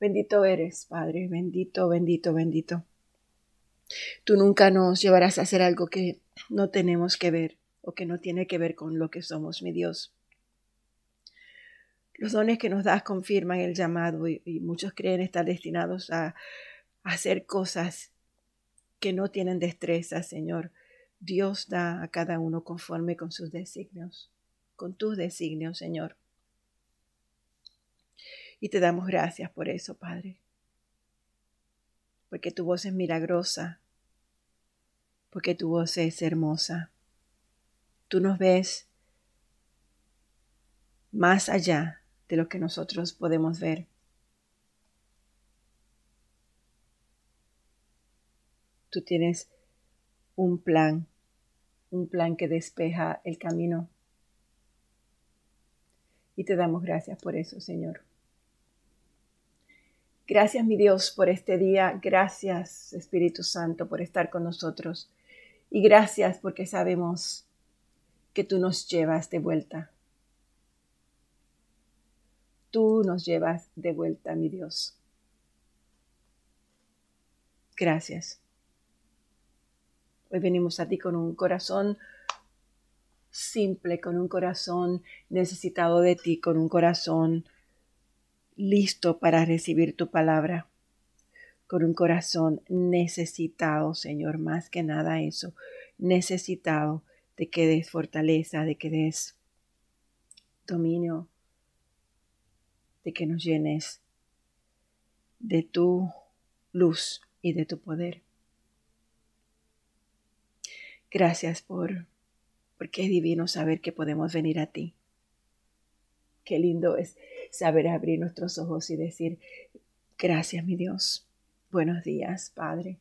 Bendito eres, Padre, bendito, bendito, bendito. Tú nunca nos llevarás a hacer algo que no tenemos que ver o que no tiene que ver con lo que somos, mi Dios. Los dones que nos das confirman el llamado y, muchos creen estar destinados a, a hacer cosas que no tienen destreza, Señor. Dios da a cada uno conforme con sus designios, con tus designios, Señor. Y te damos gracias por eso, Padre. Porque tu voz es milagrosa, porque tu voz es hermosa. Tú nos ves más allá de lo que nosotros podemos ver. Tú tienes un plan, un plan que despeja el camino. Y te damos gracias por eso, Señor. Gracias, mi Dios, por este día. Gracias, Espíritu Santo, por estar con nosotros. Y gracias porque sabemos que tú nos llevas de vuelta. Tú nos llevas de vuelta, mi Dios. Gracias. Hoy venimos a ti con un corazón simple, con un corazón necesitado de ti, con un corazón listo para recibir tu palabra, con un corazón necesitado, Señor, más que nada eso, necesitado de que des fortaleza, de que des dominio, de que nos llenes de tu luz y de tu poder. Gracias por, porque es divino saber que podemos venir a ti. Qué lindo es saber abrir nuestros ojos y decir, gracias mi Dios. Buenos días, Padre.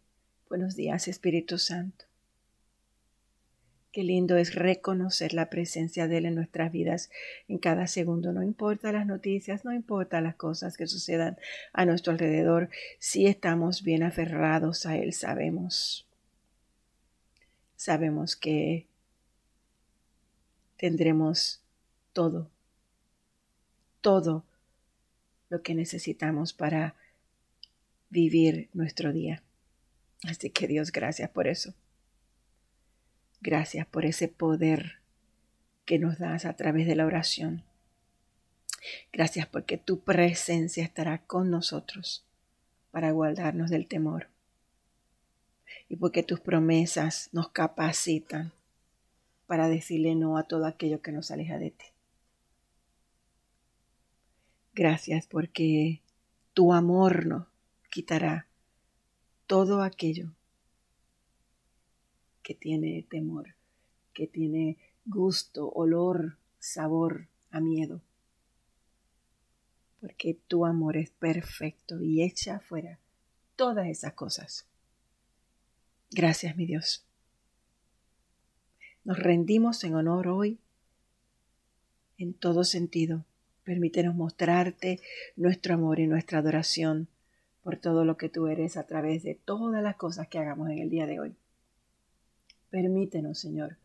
Buenos días, Espíritu Santo. Qué lindo es reconocer la presencia de Él en nuestras vidas en cada segundo. No importa las noticias, no importa las cosas que sucedan a nuestro alrededor, si estamos bien aferrados a Él, sabemos sabemos que tendremos todo, todo lo que necesitamos para vivir nuestro día. Así que Dios, gracias por eso. Gracias por ese poder que nos das a través de la oración. Gracias porque tu presencia estará con nosotros para guardarnos del temor y porque tus promesas nos capacitan para decirle no a todo aquello que nos aleja de ti. Gracias porque tu amor nos quitará todo aquello que tiene temor, que tiene gusto, olor, sabor a miedo. Porque tu amor es perfecto y echa fuera todas esas cosas. Gracias, mi Dios. Nos rendimos en honor hoy en todo sentido. Permítenos mostrarte nuestro amor y nuestra adoración por todo lo que tú eres a través de todas las cosas que hagamos en el día de hoy. Permítenos, Señor,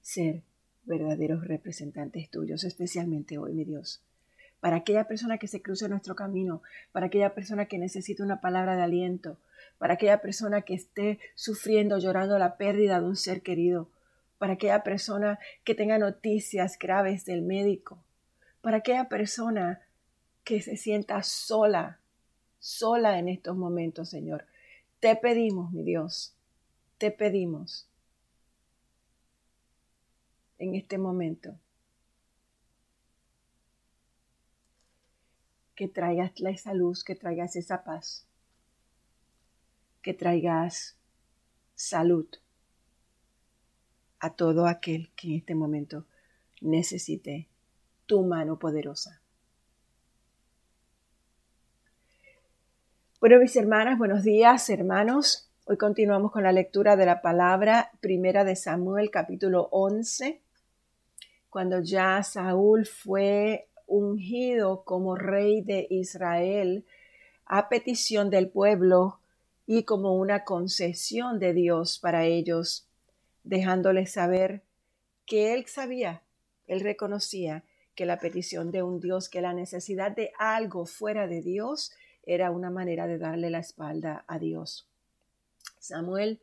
ser verdaderos representantes tuyos, especialmente hoy, mi Dios. Para aquella persona que se cruce nuestro camino, para aquella persona que necesita una palabra de aliento, para aquella persona que esté sufriendo, llorando la pérdida de un ser querido, para aquella persona que tenga noticias graves del médico, para aquella persona que se sienta sola, sola en estos momentos, Señor. Te pedimos, mi Dios, te pedimos en este momento que traigas esa luz, que traigas esa paz que traigas salud a todo aquel que en este momento necesite tu mano poderosa. Bueno, mis hermanas, buenos días, hermanos. Hoy continuamos con la lectura de la palabra primera de Samuel, capítulo 11, cuando ya Saúl fue ungido como rey de Israel a petición del pueblo y como una concesión de Dios para ellos, dejándoles saber que Él sabía, Él reconocía que la petición de un Dios, que la necesidad de algo fuera de Dios era una manera de darle la espalda a Dios. Samuel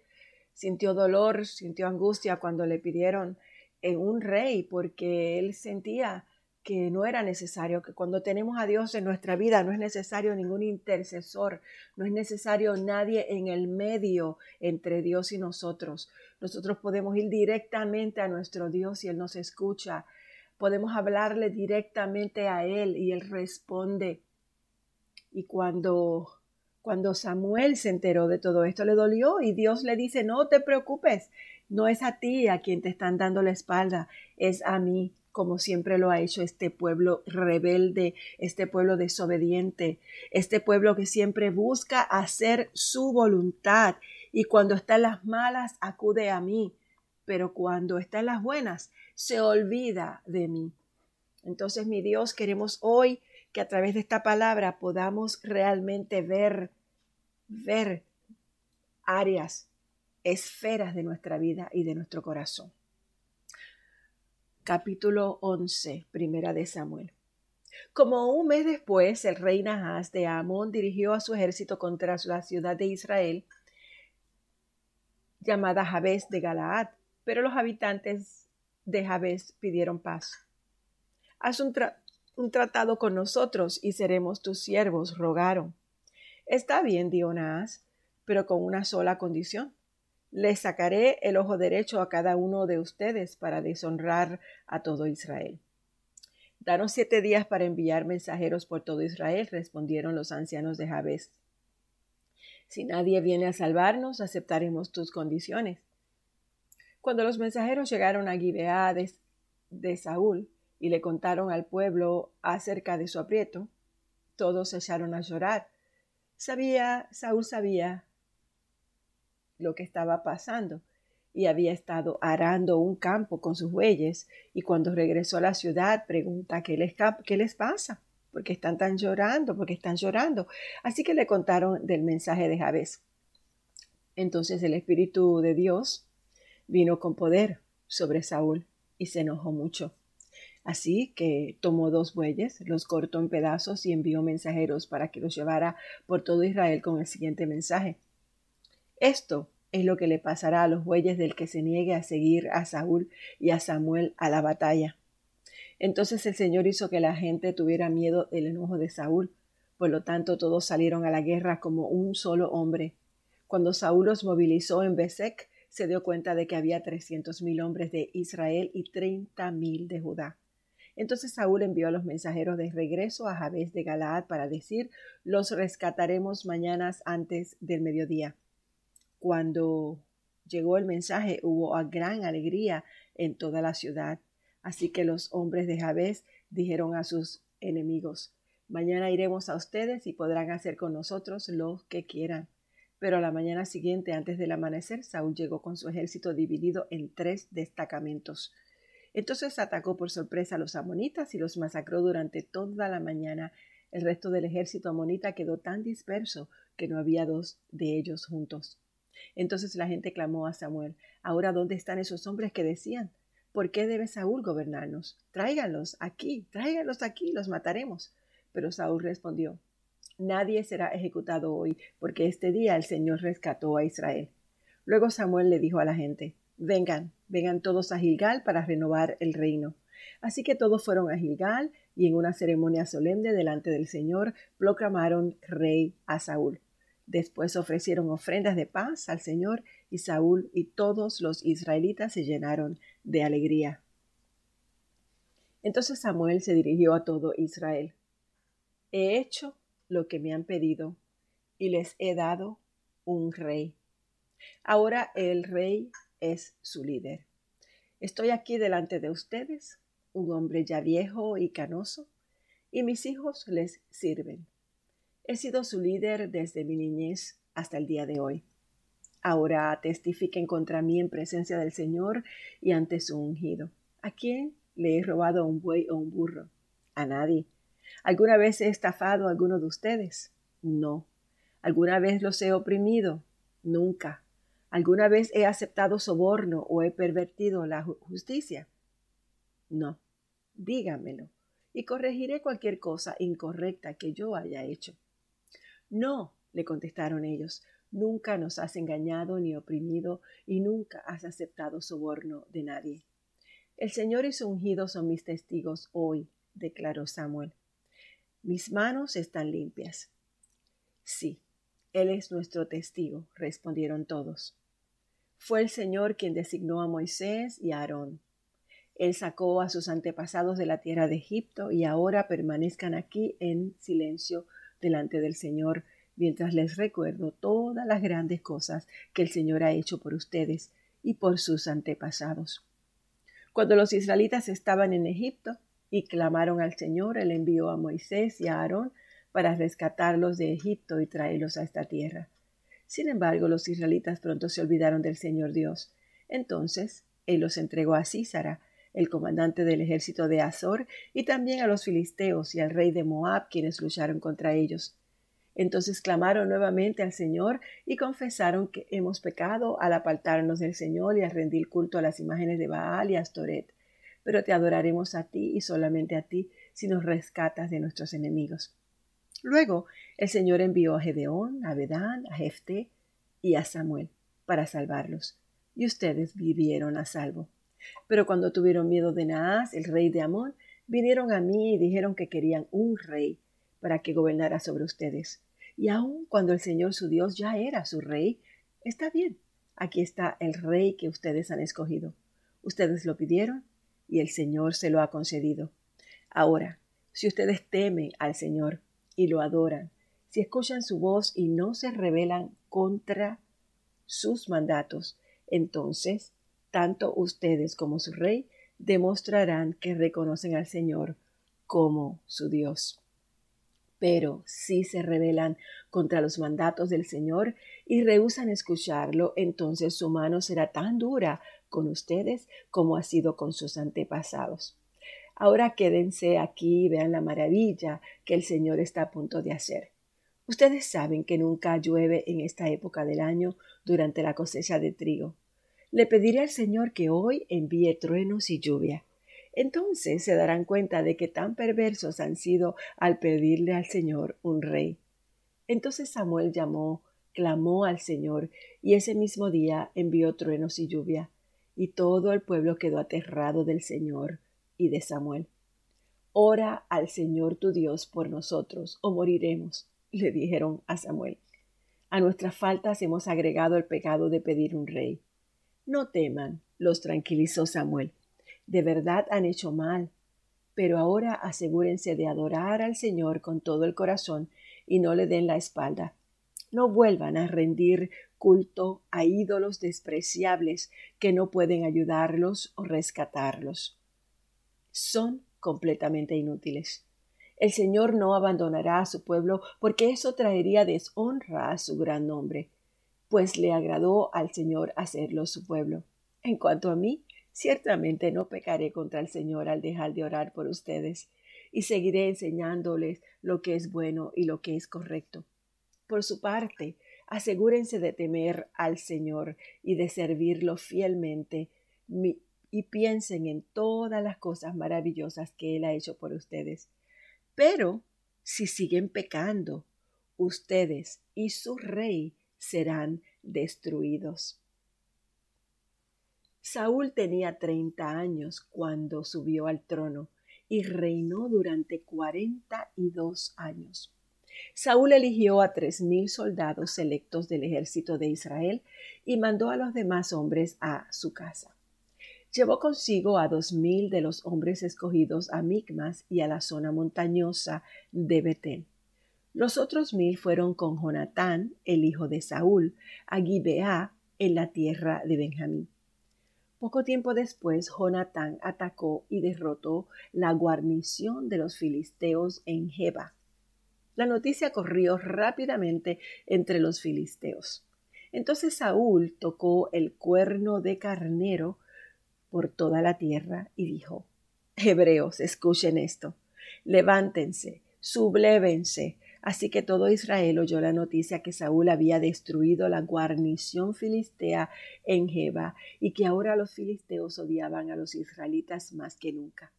sintió dolor, sintió angustia cuando le pidieron en un rey porque él sentía que no era necesario, que cuando tenemos a Dios en nuestra vida no es necesario ningún intercesor, no es necesario nadie en el medio entre Dios y nosotros. Nosotros podemos ir directamente a nuestro Dios y Él nos escucha. Podemos hablarle directamente a Él y Él responde. Y cuando cuando Samuel se enteró de todo esto, le dolió y Dios le dice, no te preocupes, no es a ti a quien te están dando la espalda, es a mí, como siempre lo ha hecho este pueblo rebelde, este pueblo desobediente, este pueblo que siempre busca hacer su voluntad y cuando está las malas acude a mí, pero cuando está en las buenas se olvida de mí. Entonces, mi Dios, queremos hoy que a través de esta palabra podamos realmente ver, ver áreas, esferas de nuestra vida y de nuestro corazón. Capítulo 11, primera de Samuel. Como un mes después, el rey Nahas de Amón dirigió a su ejército contra la ciudad de Israel, llamada Jabes de Galaad, pero los habitantes de Jabes pidieron paz. Haz un, tratado con nosotros y seremos tus siervos, rogaron. Está bien, Dionás, pero con una sola condición. Le sacaré el ojo derecho a cada uno de ustedes para deshonrar a todo Israel. Danos siete días para enviar mensajeros por todo Israel, respondieron los ancianos de Jabes. Si nadie viene a salvarnos, aceptaremos tus condiciones. Cuando los mensajeros llegaron a Gibeá de Saúl, y le contaron al pueblo acerca de su aprieto, todos se echaron a llorar. Sabía, Saúl sabía lo que estaba pasando y había estado arando un campo con sus bueyes y cuando regresó a la ciudad pregunta qué les, qué les pasa, porque están tan llorando, porque están llorando. Así que le contaron del mensaje de Jabez. Entonces el Espíritu de Dios vino con poder sobre Saúl y se enojó mucho. Así que tomó dos bueyes, los cortó en pedazos y envió mensajeros para que los llevara por todo Israel con el siguiente mensaje. Esto es lo que le pasará a los bueyes del que se niegue a seguir a Saúl y a Samuel a la batalla. Entonces el Señor hizo que la gente tuviera miedo del enojo de Saúl. Por lo tanto, todos salieron a la guerra como un solo hombre. Cuando Saúl los movilizó en Besek, se dio cuenta de que había trescientos mil hombres de Israel y treinta mil de Judá. Entonces Saúl envió a los mensajeros de regreso a Jabes de Galaad para decir, los rescataremos mañana antes del mediodía. Cuando llegó el mensaje hubo gran alegría en toda la ciudad. Así que los hombres de Jabes dijeron a sus enemigos, mañana iremos a ustedes y podrán hacer con nosotros lo que quieran. Pero a la mañana siguiente, antes del amanecer, Saúl llegó con su ejército dividido en tres destacamentos. Entonces atacó por sorpresa a los amonitas y los masacró durante toda la mañana. El resto del ejército amonita quedó tan disperso que no había dos de ellos juntos. Entonces la gente clamó a Samuel, Ahora ¿dónde están esos hombres que decían? ¿Por qué debe Saúl gobernarnos? Tráiganlos aquí, tráiganlos aquí, los mataremos. Pero Saúl respondió, Nadie será ejecutado hoy, porque este día el Señor rescató a Israel. Luego Samuel le dijo a la gente, Vengan, vengan todos a Gilgal para renovar el reino. Así que todos fueron a Gilgal y en una ceremonia solemne delante del Señor proclamaron rey a Saúl. Después ofrecieron ofrendas de paz al Señor y Saúl y todos los israelitas se llenaron de alegría. Entonces Samuel se dirigió a todo Israel. He hecho lo que me han pedido y les he dado un rey. Ahora el rey es su líder. Estoy aquí delante de ustedes, un hombre ya viejo y canoso, y mis hijos les sirven. He sido su líder desde mi niñez hasta el día de hoy. Ahora testifiquen contra mí en presencia del Señor y ante su ungido. ¿A quién le he robado un buey o un burro? A nadie. ¿Alguna vez he estafado a alguno de ustedes? No. ¿Alguna vez los he oprimido? Nunca. ¿Alguna vez he aceptado soborno o he pervertido la justicia? No, dígamelo y corregiré cualquier cosa incorrecta que yo haya hecho. No, le contestaron ellos, nunca nos has engañado ni oprimido y nunca has aceptado soborno de nadie. El Señor y su ungido son mis testigos hoy, declaró Samuel. Mis manos están limpias. Sí, Él es nuestro testigo, respondieron todos. Fue el Señor quien designó a Moisés y a Aarón. Él sacó a sus antepasados de la tierra de Egipto y ahora permanezcan aquí en silencio delante del Señor mientras les recuerdo todas las grandes cosas que el Señor ha hecho por ustedes y por sus antepasados. Cuando los israelitas estaban en Egipto y clamaron al Señor, Él envió a Moisés y a Aarón para rescatarlos de Egipto y traerlos a esta tierra. Sin embargo, los israelitas pronto se olvidaron del Señor Dios. Entonces, Él los entregó a Císara, el comandante del ejército de Azor, y también a los filisteos y al rey de Moab, quienes lucharon contra ellos. Entonces clamaron nuevamente al Señor y confesaron que hemos pecado al apartarnos del Señor y al rendir culto a las imágenes de Baal y Astoret. Pero te adoraremos a ti y solamente a ti si nos rescatas de nuestros enemigos. Luego el Señor envió a Gedeón, a Bedán, a Jefté y a Samuel para salvarlos, y ustedes vivieron a salvo. Pero cuando tuvieron miedo de Naas, el rey de Amón, vinieron a mí y dijeron que querían un rey para que gobernara sobre ustedes. Y aun cuando el Señor su Dios ya era su rey, está bien, aquí está el rey que ustedes han escogido. Ustedes lo pidieron y el Señor se lo ha concedido. Ahora, si ustedes temen al Señor y lo adoran, si escuchan su voz y no se rebelan contra sus mandatos, entonces tanto ustedes como su rey demostrarán que reconocen al Señor como su Dios. Pero si se rebelan contra los mandatos del Señor y rehusan escucharlo, entonces su mano será tan dura con ustedes como ha sido con sus antepasados. Ahora quédense aquí y vean la maravilla que el Señor está a punto de hacer. Ustedes saben que nunca llueve en esta época del año durante la cosecha de trigo. Le pediré al Señor que hoy envíe truenos y lluvia entonces se darán cuenta de que tan perversos han sido al pedirle al Señor un rey. Entonces Samuel llamó, clamó al Señor, y ese mismo día envió truenos y lluvia, y todo el pueblo quedó aterrado del Señor y de Samuel. Ora al Señor tu Dios por nosotros, o moriremos, le dijeron a Samuel. A nuestras faltas hemos agregado el pecado de pedir un rey. No teman, los tranquilizó Samuel de verdad han hecho mal, pero ahora asegúrense de adorar al Señor con todo el corazón y no le den la espalda. No vuelvan a rendir culto a ídolos despreciables que no pueden ayudarlos o rescatarlos. Son completamente inútiles. El Señor no abandonará a su pueblo porque eso traería deshonra a su gran nombre, pues le agradó al Señor hacerlo su pueblo. En cuanto a mí, Ciertamente no pecaré contra el Señor al dejar de orar por ustedes, y seguiré enseñándoles lo que es bueno y lo que es correcto. Por su parte, asegúrense de temer al Señor y de servirlo fielmente, y piensen en todas las cosas maravillosas que Él ha hecho por ustedes. Pero, si siguen pecando, ustedes y su rey serán destruidos. Saúl tenía treinta años cuando subió al trono y reinó durante cuarenta y dos años. Saúl eligió a tres mil soldados selectos del ejército de Israel y mandó a los demás hombres a su casa. Llevó consigo a dos mil de los hombres escogidos a Micmas y a la zona montañosa de Betel. Los otros mil fueron con Jonatán, el hijo de Saúl, a Gibeá, en la tierra de Benjamín. Poco tiempo después, Jonatán atacó y derrotó la guarnición de los filisteos en Jeba. La noticia corrió rápidamente entre los filisteos. Entonces Saúl tocó el cuerno de carnero por toda la tierra y dijo, Hebreos, escuchen esto, levántense, sublévense, Así que todo Israel oyó la noticia que Saúl había destruido la guarnición filistea en Jeba y que ahora los filisteos odiaban a los israelitas más que nunca.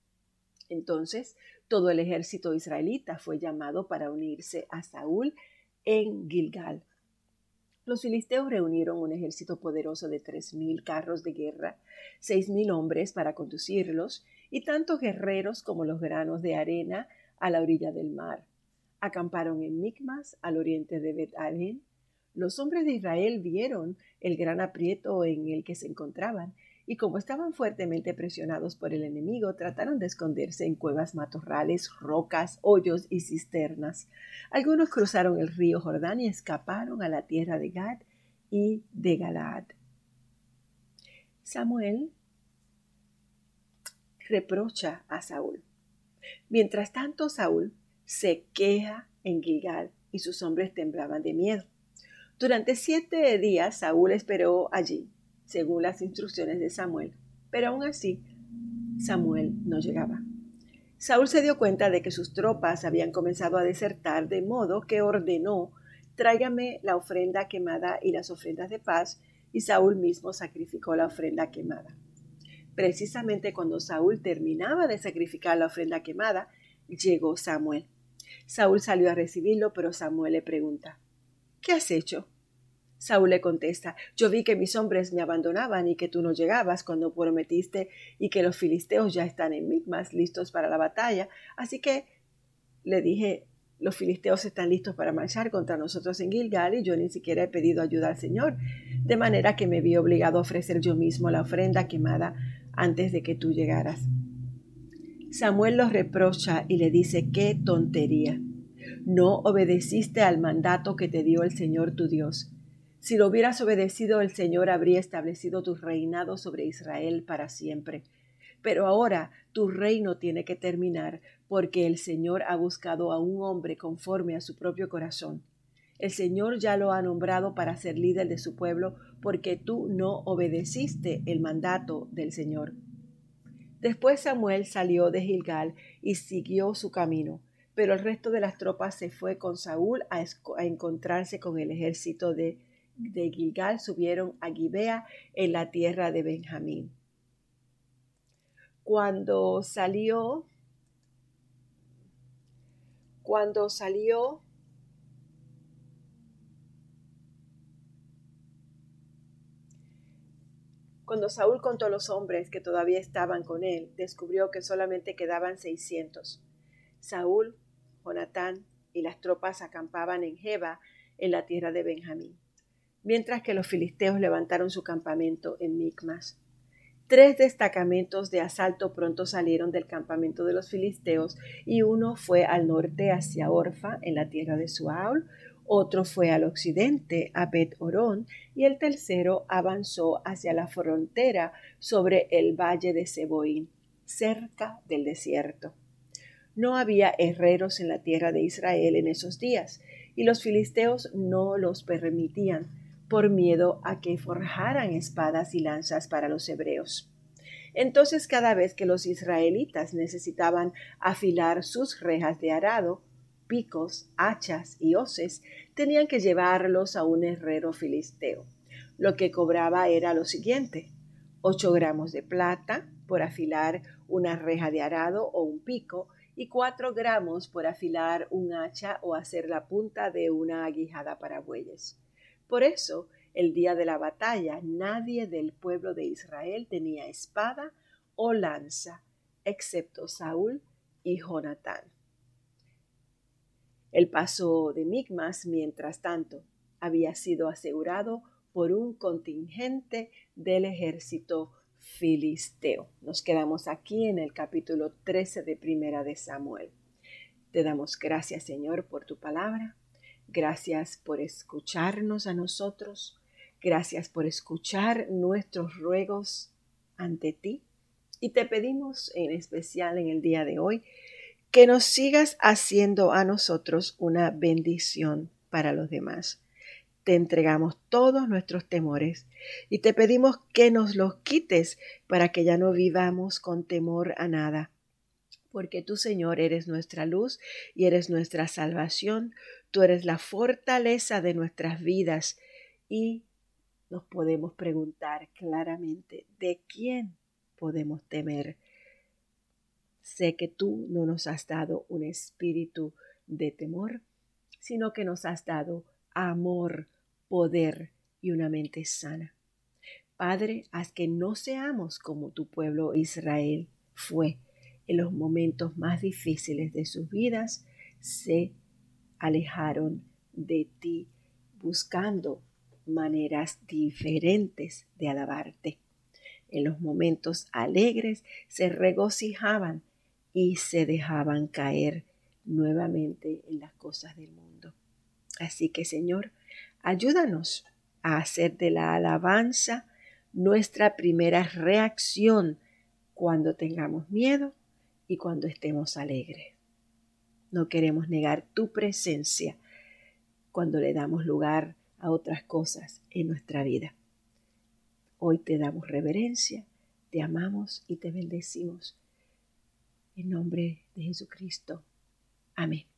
Entonces todo el ejército israelita fue llamado para unirse a Saúl en Gilgal. Los filisteos reunieron un ejército poderoso de tres mil carros de guerra, seis mil hombres para conducirlos, y tantos guerreros como los granos de arena a la orilla del mar. Acamparon en Micmas, al oriente de bet Los hombres de Israel vieron el gran aprieto en el que se encontraban y como estaban fuertemente presionados por el enemigo, trataron de esconderse en cuevas, matorrales, rocas, hoyos y cisternas. Algunos cruzaron el río Jordán y escaparon a la tierra de Gad y de Galaad. Samuel reprocha a Saúl. Mientras tanto, Saúl se queja en Gilgal y sus hombres temblaban de miedo. Durante siete días Saúl esperó allí según las instrucciones de Samuel, pero aún así Samuel no llegaba. Saúl se dio cuenta de que sus tropas habían comenzado a desertar, de modo que ordenó, tráigame la ofrenda quemada y las ofrendas de paz, y Saúl mismo sacrificó la ofrenda quemada. Precisamente cuando Saúl terminaba de sacrificar la ofrenda quemada, llegó Samuel. Saúl salió a recibirlo, pero Samuel le pregunta, ¿qué has hecho? Saúl le contesta, yo vi que mis hombres me abandonaban y que tú no llegabas cuando prometiste y que los filisteos ya están en Migmas listos para la batalla. Así que le dije, los filisteos están listos para marchar contra nosotros en Gilgal y yo ni siquiera he pedido ayuda al Señor, de manera que me vi obligado a ofrecer yo mismo la ofrenda quemada antes de que tú llegaras. Samuel los reprocha y le dice, qué tontería. No obedeciste al mandato que te dio el Señor tu Dios si lo hubieras obedecido, el Señor habría establecido tu reinado sobre Israel para siempre. Pero ahora tu reino tiene que terminar, porque el Señor ha buscado a un hombre conforme a su propio corazón. El Señor ya lo ha nombrado para ser líder de su pueblo, porque tú no obedeciste el mandato del Señor. Después Samuel salió de Gilgal y siguió su camino, pero el resto de las tropas se fue con Saúl a, encontrarse con el ejército de de Gilgal subieron a Gibea en la tierra de Benjamín. Cuando salió, cuando salió Cuando Saúl contó los hombres que todavía estaban con él, descubrió que solamente quedaban seiscientos. Saúl, Jonatán y las tropas acampaban en Jeba, en la tierra de Benjamín mientras que los filisteos levantaron su campamento en Micmas. Tres destacamentos de asalto pronto salieron del campamento de los filisteos y uno fue al norte hacia Orfa, en la tierra de Suaul, otro fue al occidente a Bet Orón y el tercero avanzó hacia la frontera sobre el valle de Seboín, cerca del desierto. No había herreros en la tierra de Israel en esos días, y los filisteos no los permitían, por miedo a que forjaran espadas y lanzas para los hebreos. Entonces cada vez que los israelitas necesitaban afilar sus rejas de arado, picos, hachas y hoces, tenían que llevarlos a un herrero filisteo. Lo que cobraba era lo siguiente, ocho gramos de plata por afilar una reja de arado o un pico y cuatro gramos por afilar un hacha o hacer la punta de una aguijada para bueyes. Por eso, el día de la batalla, nadie del pueblo de Israel tenía espada o lanza, excepto Saúl y Jonatán. El paso de Migmas, mientras tanto, había sido asegurado por un contingente del ejército filisteo. Nos quedamos aquí en el capítulo 13 de Primera de Samuel. Te damos gracias, Señor, por tu palabra. Gracias por escucharnos a nosotros. Gracias por escuchar nuestros ruegos ante ti. Y te pedimos en especial en el día de hoy que nos sigas haciendo a nosotros una bendición para los demás. Te entregamos todos nuestros temores y te pedimos que nos los quites para que ya no vivamos con temor a nada. Porque tú, Señor, eres nuestra luz y eres nuestra salvación. Tú eres la fortaleza de nuestras vidas y nos podemos preguntar claramente, ¿de quién podemos temer? Sé que tú no nos has dado un espíritu de temor, sino que nos has dado amor, poder y una mente sana. Padre, haz que no seamos como tu pueblo Israel fue en los momentos más difíciles de sus vidas, se alejaron de ti buscando maneras diferentes de alabarte. En los momentos alegres se regocijaban y se dejaban caer nuevamente en las cosas del mundo. Así que Señor, ayúdanos a hacer de la alabanza nuestra primera reacción cuando tengamos miedo y cuando estemos alegres. No queremos negar tu presencia cuando le damos lugar a otras cosas en nuestra vida. Hoy te damos reverencia, te amamos y te bendecimos. En nombre de Jesucristo. Amén.